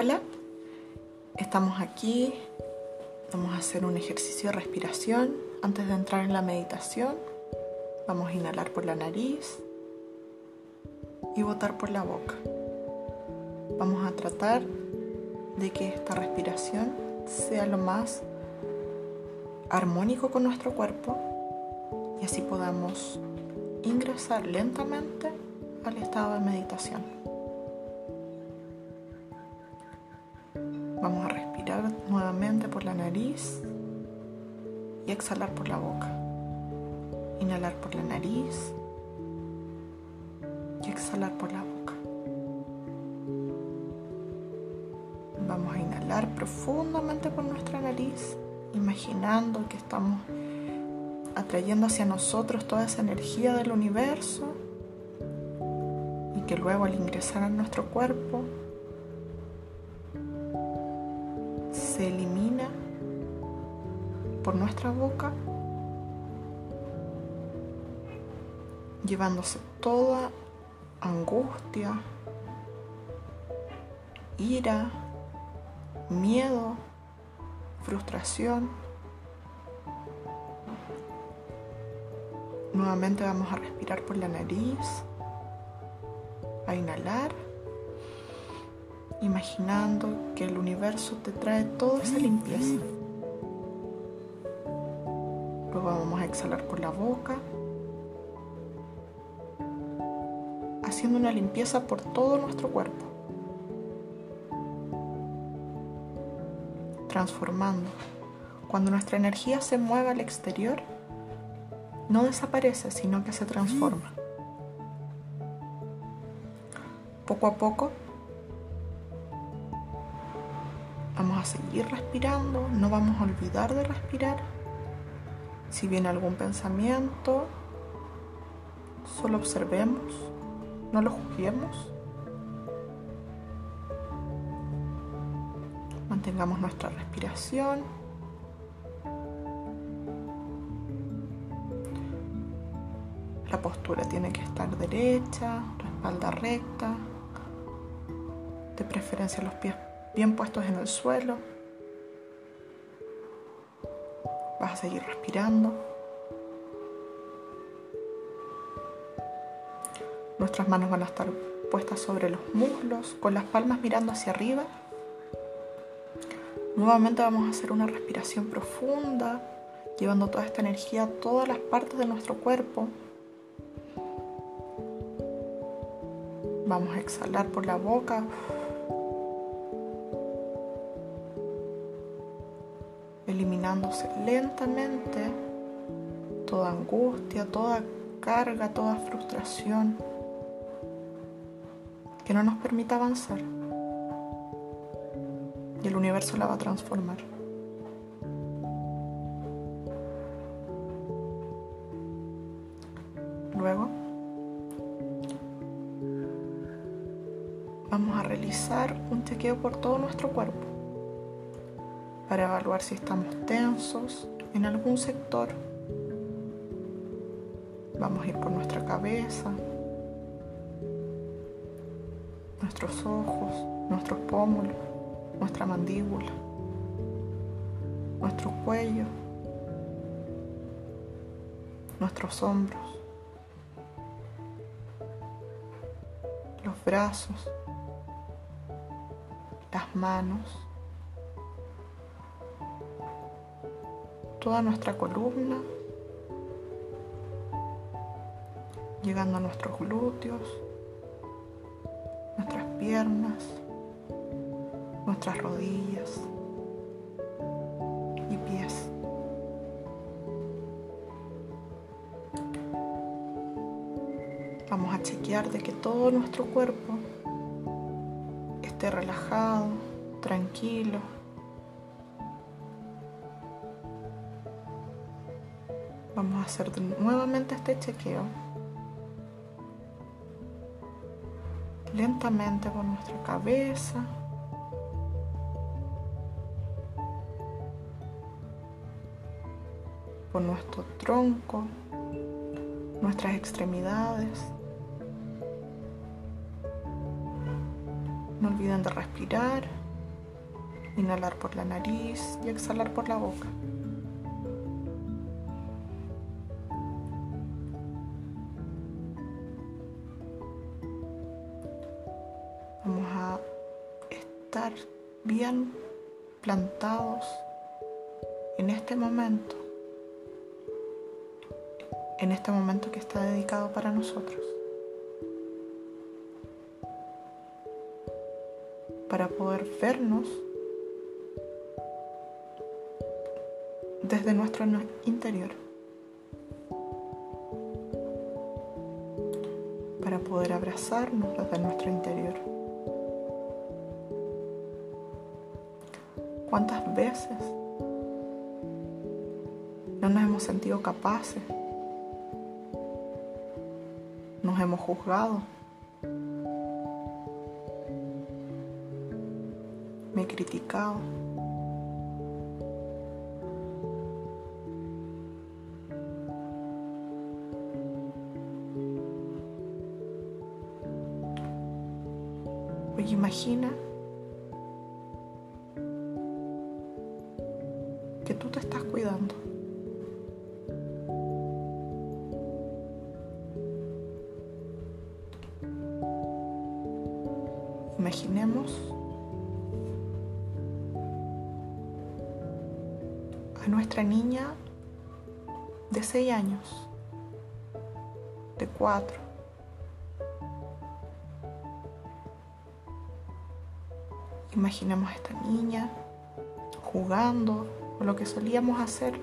Hola, estamos aquí. Vamos a hacer un ejercicio de respiración antes de entrar en la meditación. Vamos a inhalar por la nariz y botar por la boca. Vamos a tratar de que esta respiración sea lo más armónico con nuestro cuerpo y así podamos ingresar lentamente al estado de meditación. Vamos a respirar nuevamente por la nariz y exhalar por la boca. Inhalar por la nariz y exhalar por la boca. Vamos a inhalar profundamente por nuestra nariz, imaginando que estamos atrayendo hacia nosotros toda esa energía del universo y que luego al ingresar a nuestro cuerpo por nuestra boca llevándose toda angustia, ira, miedo, frustración Nuevamente vamos a respirar por la nariz, a inhalar, imaginando que el universo te trae toda esa limpieza. Exhalar por la boca, haciendo una limpieza por todo nuestro cuerpo, transformando. Cuando nuestra energía se mueve al exterior, no desaparece, sino que se transforma. Poco a poco vamos a seguir respirando, no vamos a olvidar de respirar. Si viene algún pensamiento, solo observemos, no lo juzguemos. Mantengamos nuestra respiración. La postura tiene que estar derecha, la espalda recta, de preferencia los pies bien puestos en el suelo. A seguir respirando. Nuestras manos van a estar puestas sobre los muslos, con las palmas mirando hacia arriba. Nuevamente vamos a hacer una respiración profunda, llevando toda esta energía a todas las partes de nuestro cuerpo, Vamos a exhalar por la boca. Lentamente toda angustia, toda carga, toda frustración que no nos permita avanzar. Y el universo la va a transformar. Luego vamos a realizar un chequeo por todo nuestro cuerpo para evaluar si estamos tensos en algún sector. Vamos a ir por nuestra cabeza, nuestros ojos, nuestros pómulos, nuestra mandíbula, nuestro cuello, nuestros hombros, los brazos, las manos, toda nuestra columna, llegando a nuestros glúteos, nuestras piernas, nuestras rodillas y pies. Vamos a chequear de que todo nuestro cuerpo esté relajado, tranquilo. Vamos a hacer nuevamente este chequeo. Lentamente con nuestra cabeza. Por nuestro tronco, nuestras extremidades. No olviden de respirar. Inhalar por la nariz y exhalar por la boca. Bien plantados en este momento, en este momento que está dedicado para nosotros. Para poder vernos desde nuestro interior. Para poder abrazarnos desde nuestro interior. ¿Cuántas veces no nos hemos sentido capaces? Nos hemos juzgado. Me he criticado. Imagina Imaginemos a nuestra niña de 6 años, de 4, Imaginemos a esta niña jugando o lo que solíamos hacer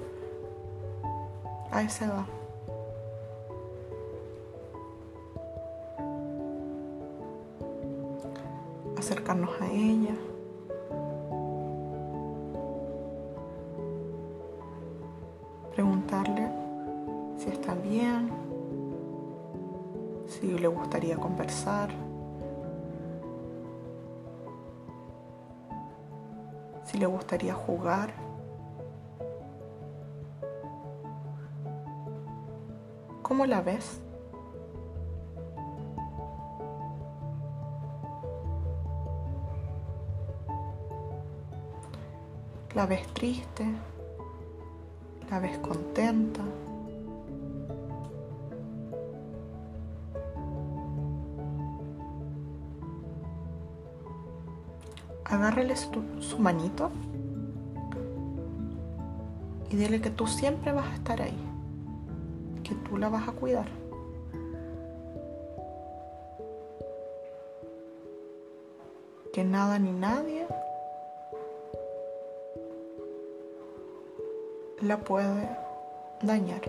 a esa edad. Acercarnos a ella. Preguntarle si está bien, si le gustaría conversar. si le gustaría jugar. ¿Cómo la ves? ¿La ves triste? ¿La ves contenta? agárrale su, manito y dile que tú siempre vas a estar ahí, que tú la vas a cuidar. Que nada ni nadie la puede dañar.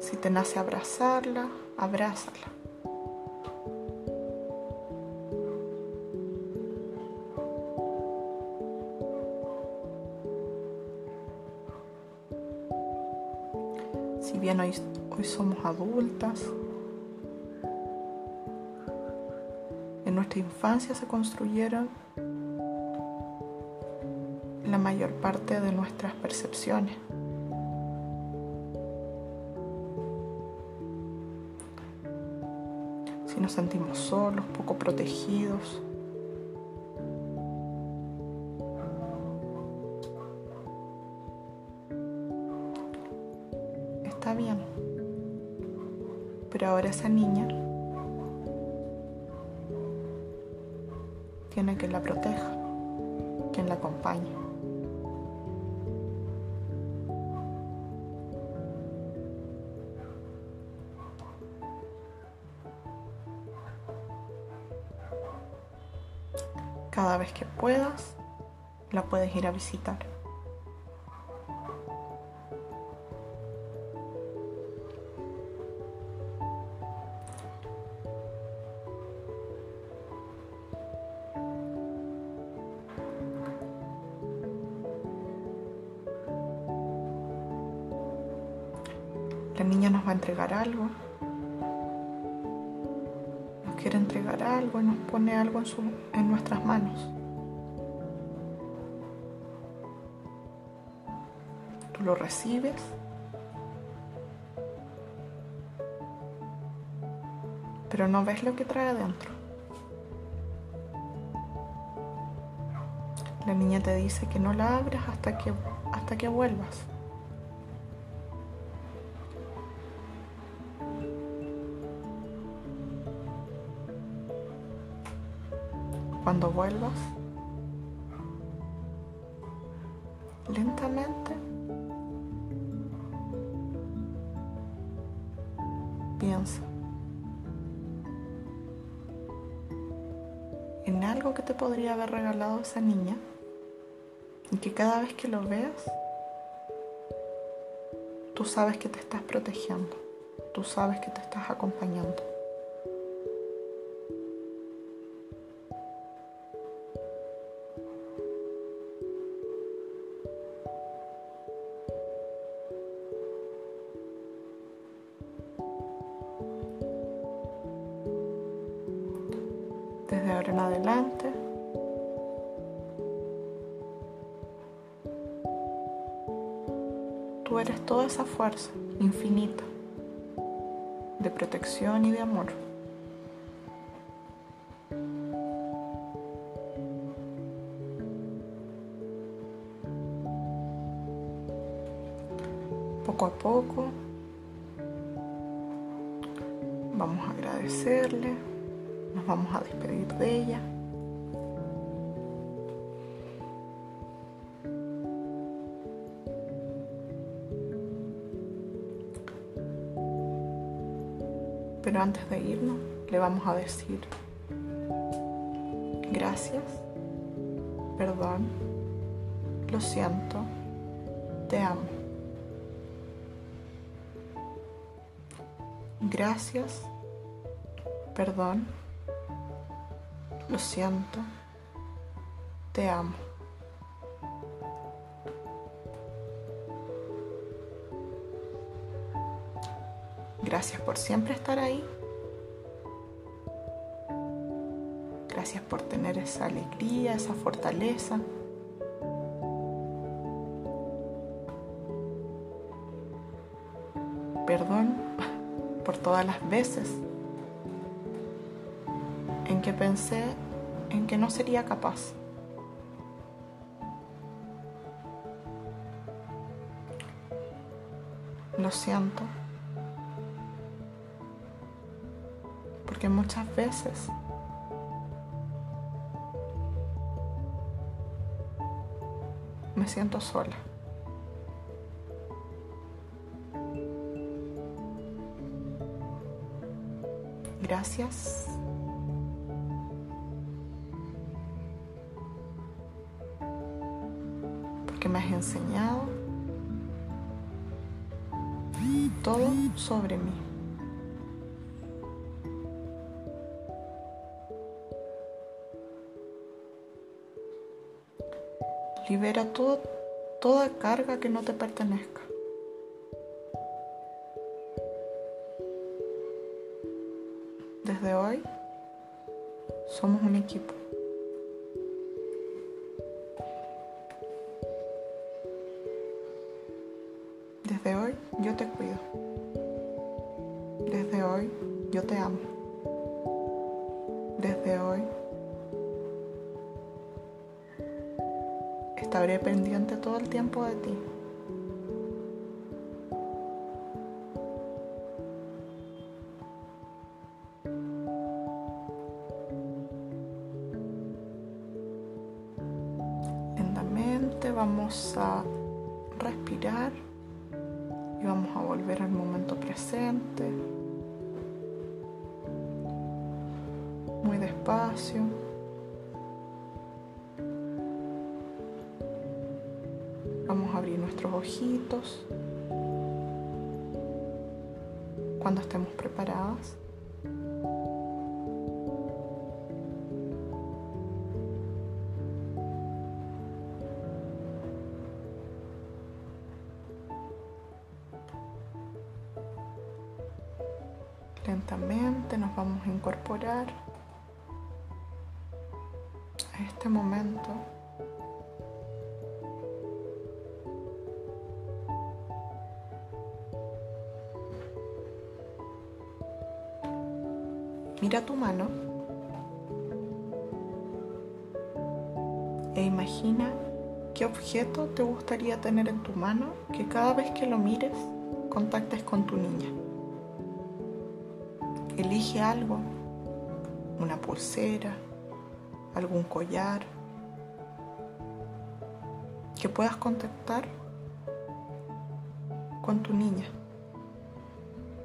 Si te nace abrazarla, abrázala. Si bien hoy, hoy somos adultas, infancia se construyeron la mayor parte de nuestras percepciones. nos sentimos solos, poco protegidos. Está bien, pero ahora esa niña tiene que la proteja, quien la acompañe. Cada vez que puedas, la puedes ir a visitar. algo en, su, en nuestras manos. Tú lo recibes. Pero no ves lo que trae adentro. La niña te dice que no la abras hasta que, hasta que vuelvas. Cuando vuelvas, lentamente piensa en algo que te podría haber regalado esa niña y que cada vez que lo veas, tú sabes que te estás protegiendo, tú sabes que te estás acompañando. En adelante, tú eres toda esa fuerza infinita de protección y de amor. Poco a poco vamos a agradecerle, nos vamos a despedir de ella. Pero antes de irnos, le vamos a decir gracias, perdón, lo siento, te amo. Gracias, perdón, lo siento, te amo. Gracias por siempre estar ahí. Gracias por tener esa alegría, esa fortaleza. Perdón por todas las veces en que pensé en que no sería capaz. Lo siento. Porque muchas veces me siento sola. Gracias. Me has enseñado todo sobre mí. Libera toda carga que no te pertenezca. Estaré pendiente todo el tiempo de ti. Vamos a abrir nuestros ojitos cuando estemos preparadas. Lentamente nos vamos a incorporar a este momento. Mira tu mano e imagina qué objeto te gustaría tener en tu mano que cada vez que lo mires contactes con tu niña. Elige algo, una pulsera, algún collar, que puedas contactar con tu niña,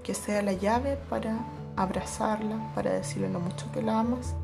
que sea la llave para abrazarla, para decirle lo mucho que la amas.